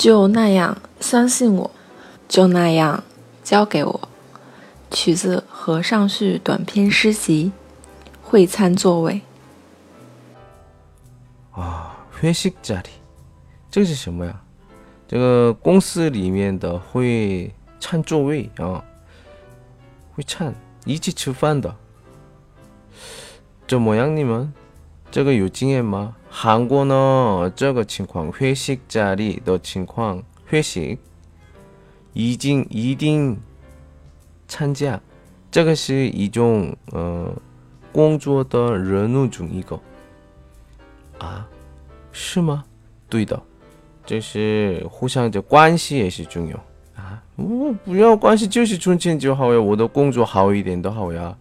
就那样相信我，就那样交给我。曲子和尚序短篇诗集，会餐座位。啊，会席家里，这是什么呀？这个公司里面的会餐座位啊，会餐一起吃饭的。怎么样，你们？这个有经验吗？韩国呢，这个情况회식자리的情况，회식一定一定参加，这个是一种呃工作的任务中一个啊，是吗？对的，这是互相的关系也是重要啊，我不要关系就是赚钱就好呀，我的工作好一点都好呀。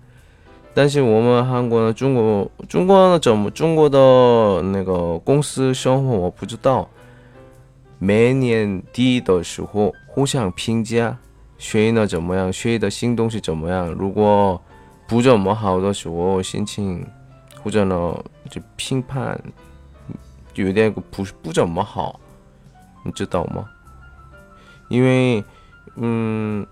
但是我们韩国呢，中国中国呢怎么中国的那个公司生活我不知道。每年底的时候互相评价，谁呢怎么样，谁的新东西怎么样。如果不怎么好的时候，心情或者呢就评判有点不不怎么好，你知道吗？因为嗯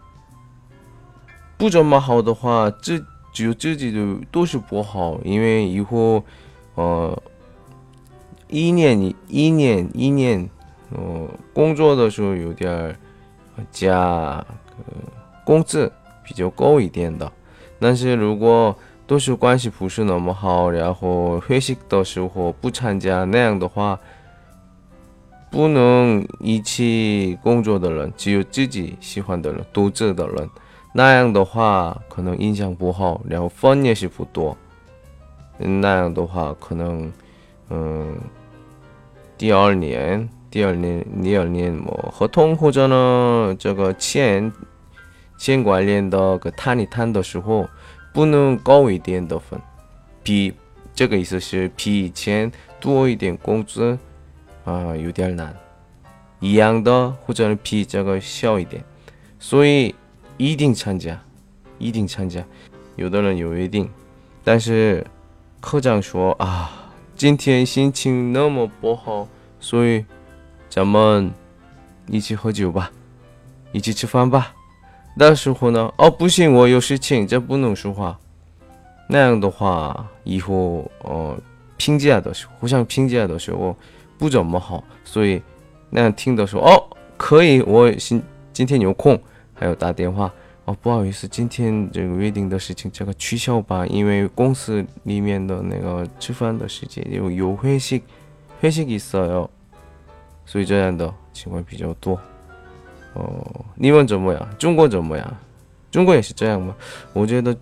不怎么好的话，这。只有自己的都是不好，因为以后，呃，一年一年一年，呃，工作的时候有点加工资比较高一点的。但是如果都是关系不是那么好，然后学习的时候不参加那样的话，不能一起工作的人，只有自己喜欢的人，独自的人。那样的话可能印象不好，然后分也是不多。那样的话可能，嗯，第二年、第二年、第二年么合同或者呢这个钱钱关联的个谈一谈的时候，不能高一点的分，比这个意思是比以前多一点工资啊有点难。一样的或者比这个小一点，所以。一定参加，一定参加。有的人有约定，但是科长说啊，今天心情那么不好，所以咱们一起喝酒吧，一起吃饭吧。那时候呢，哦不行，我有事情，这不能说话。那样的话，以后呃评价的时候，互相评价的时候不怎么好，所以那样听的时候，哦可以，我今今天有空。还有打电话哦，不好意思，今天这个约定的事情这个取消吧，因为公司里面的那个吃饭的时间有有会식회식있어 요， 所以这样的情况比较多。哦，你们怎么样？中国怎么样？中国也是这样吗？我觉得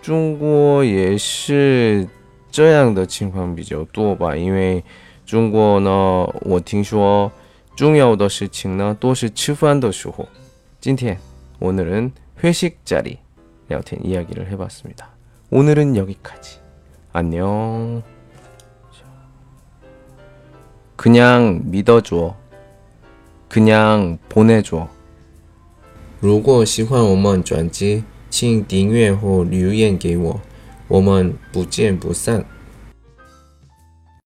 中国也是这样的情况比较多吧，因为中国呢，我听说重要的事情呢都是吃饭的时候。今天。 오늘은 회식 자리 여튼 이야기를 해봤습니다. 오늘은 여기까지. 안녕. 그냥 믿어줘. 그냥 보내줘. 如果喜欢我们专辑请订阅或留言给我我们不见不散